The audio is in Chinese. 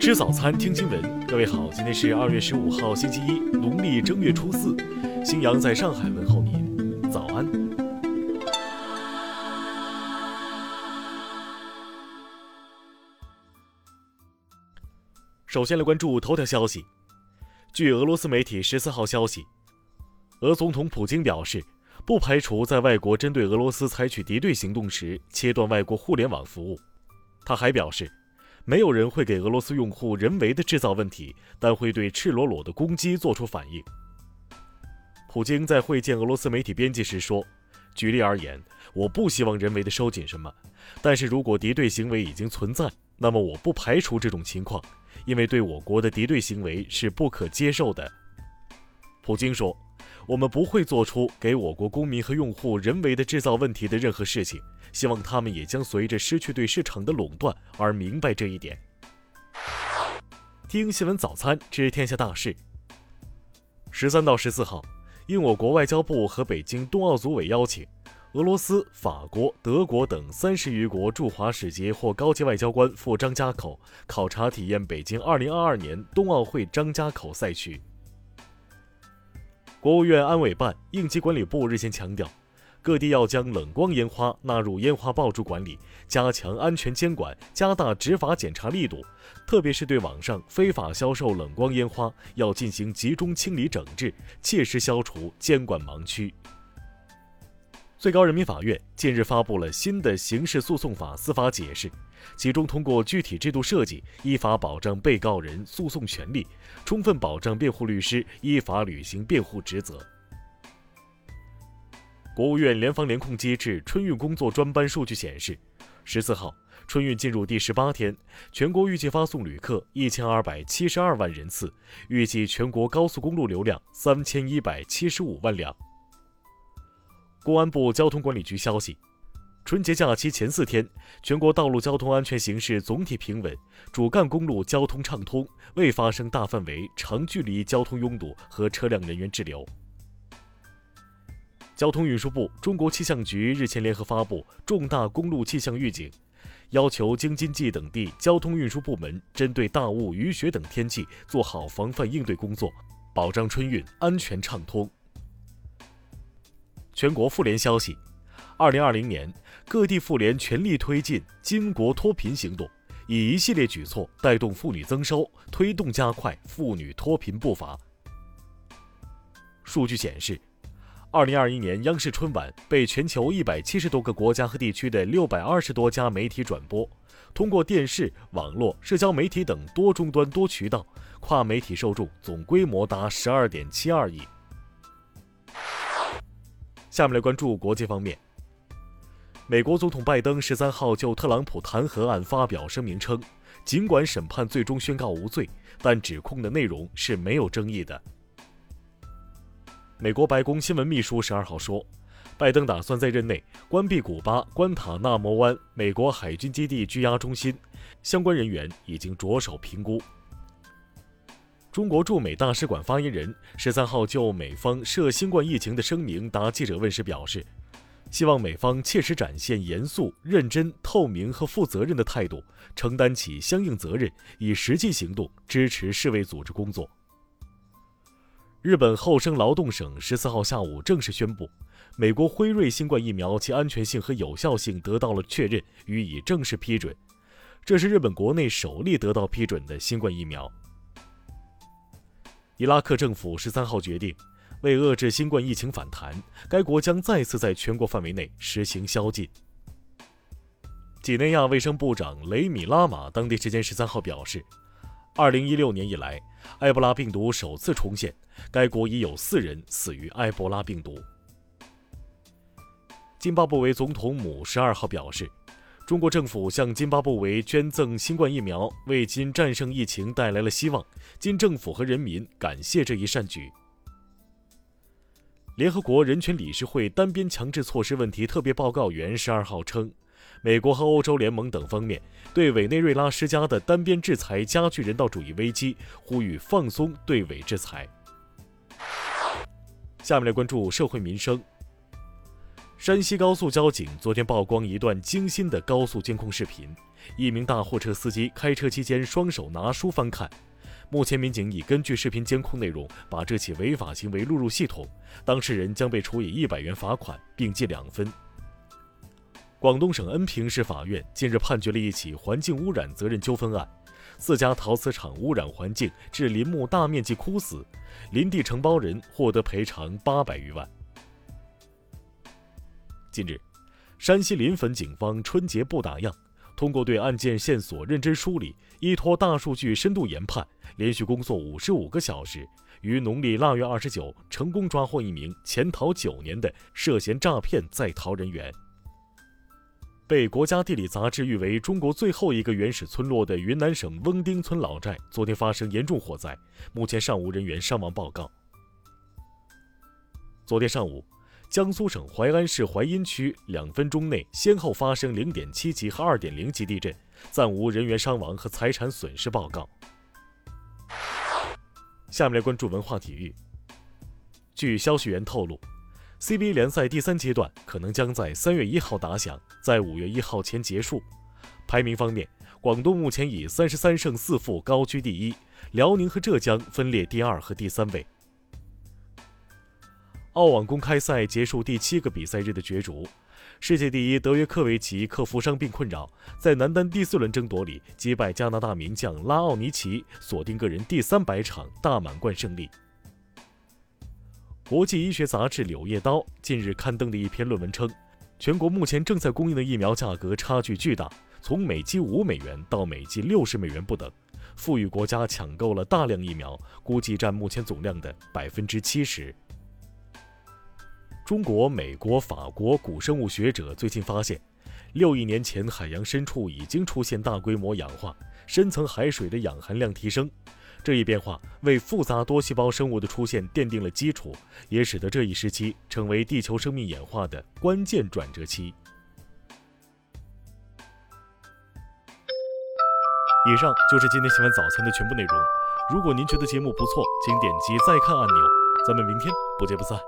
吃早餐，听新闻。各位好，今天是二月十五号，星期一，农历正月初四。新阳在上海问候您，早安。首先来关注头条消息。据俄罗斯媒体十四号消息，俄总统普京表示，不排除在外国针对俄罗斯采取敌对行动时切断外国互联网服务。他还表示。没有人会给俄罗斯用户人为的制造问题，但会对赤裸裸的攻击做出反应。普京在会见俄罗斯媒体编辑时说：“举例而言，我不希望人为的收紧什么，但是如果敌对行为已经存在，那么我不排除这种情况，因为对我国的敌对行为是不可接受的。”普京说。我们不会做出给我国公民和用户人为的制造问题的任何事情，希望他们也将随着失去对市场的垄断而明白这一点。听新闻早餐知天下大事。十三到十四号，应我国外交部和北京冬奥组委邀请，俄罗斯、法国、德国等三十余国驻华使节或高级外交官赴张家口考察体验北京二零二二年冬奥会张家口赛区。国务院安委办、应急管理部日前强调，各地要将冷光烟花纳入烟花爆竹管理，加强安全监管，加大执法检查力度。特别是对网上非法销售冷光烟花，要进行集中清理整治，切实消除监管盲区。最高人民法院近日发布了新的刑事诉讼法司法解释。其中，通过具体制度设计，依法保障被告人诉讼权利，充分保障辩护律师依法履行辩护职责。国务院联防联控机制春运工作专班数据显示，十四号春运进入第十八天，全国预计发送旅客一千二百七十二万人次，预计全国高速公路流量三千一百七十五万辆。公安部交通管理局消息。春节假期前四天，全国道路交通安全形势总体平稳，主干公路交通畅通，未发生大范围、长距离交通拥堵和车辆人员滞留。交通运输部、中国气象局日前联合发布重大公路气象预警，要求京津冀等地交通运输部门针对大雾、雨雪等天气做好防范应对工作，保障春运安全畅通。全国妇联消息。二零二零年，各地妇联全力推进“巾帼脱贫”行动，以一系列举措带动妇女增收，推动加快妇女脱贫步伐。数据显示，二零二一年央视春晚被全球一百七十多个国家和地区的六百二十多家媒体转播，通过电视、网络、社交媒体等多终端多渠道，跨媒体受众总规模达十二点七二亿。下面来关注国际方面。美国总统拜登十三号就特朗普弹劾案发表声明称，尽管审判最终宣告无罪，但指控的内容是没有争议的。美国白宫新闻秘书十二号说，拜登打算在任内关闭古巴关塔那摩湾美国海军基地拘押中心，相关人员已经着手评估。中国驻美大使馆发言人十三号就美方涉新冠疫情的声明答记者问时表示。希望美方切实展现严肃、认真、透明和负责任的态度，承担起相应责任，以实际行动支持世卫组织工作。日本厚生劳动省十四号下午正式宣布，美国辉瑞新冠疫苗其安全性和有效性得到了确认，予以正式批准。这是日本国内首例得到批准的新冠疫苗。伊拉克政府十三号决定。为遏制新冠疫情反弹，该国将再次在全国范围内实行宵禁。几内亚卫生部长雷米拉马当地时间十三号表示，二零一六年以来，埃博拉病毒首次重现，该国已有四人死于埃博拉病毒。津巴布韦总统姆十二号表示，中国政府向津巴布韦捐赠新冠疫苗，为津战胜疫情带来了希望，津政府和人民感谢这一善举。联合国人权理事会单边强制措施问题特别报告员十二号称，美国和欧洲联盟等方面对委内瑞拉施加的单边制裁加剧人道主义危机，呼吁放松对委制裁。下面来关注社会民生。山西高速交警昨天曝光一段惊心的高速监控视频，一名大货车司机开车期间双手拿书翻看。目前，民警已根据视频监控内容把这起违法行为录入系统，当事人将被处以一百元罚款，并记两分。广东省恩平市法院近日判决了一起环境污染责任纠纷案，四家陶瓷厂污染环境致林木大面积枯死，林地承包人获得赔偿八百余万。近日，山西临汾警方春节不打烊，通过对案件线索认真梳理，依托大数据深度研判，连续工作五十五个小时，于农历腊月二十九成功抓获一名潜逃九年的涉嫌诈骗在逃人员。被国家地理杂志誉为中国最后一个原始村落的云南省翁丁村老寨，昨天发生严重火灾，目前尚无人员伤亡报告。昨天上午。江苏省淮安市淮阴区两分钟内先后发生零点七级和二点零级地震，暂无人员伤亡和财产损失报告。下面来关注文化体育。据消息源透露，CBA 联赛第三阶段可能将在三月一号打响，在五月一号前结束。排名方面，广东目前以三十三胜四负高居第一，辽宁和浙江分列第二和第三位。澳网公开赛结束第七个比赛日的角逐，世界第一德约科维奇克服伤病困扰，在男单第四轮争夺里击败加拿大名将拉奥尼奇，锁定个人第三百场大满贯胜利。国际医学杂志《柳叶刀》近日刊登的一篇论文称，全国目前正在供应的疫苗价格差距巨大，从每剂五美元到每剂六十美元不等，富裕国家抢购了大量疫苗，估计占目前总量的百分之七十。中国、美国、法国古生物学者最近发现，六亿年前海洋深处已经出现大规模氧化，深层海水的氧含量提升。这一变化为复杂多细胞生物的出现奠定了基础，也使得这一时期成为地球生命演化的关键转折期。以上就是今天新闻早餐的全部内容。如果您觉得节目不错，请点击再看按钮。咱们明天不见不散。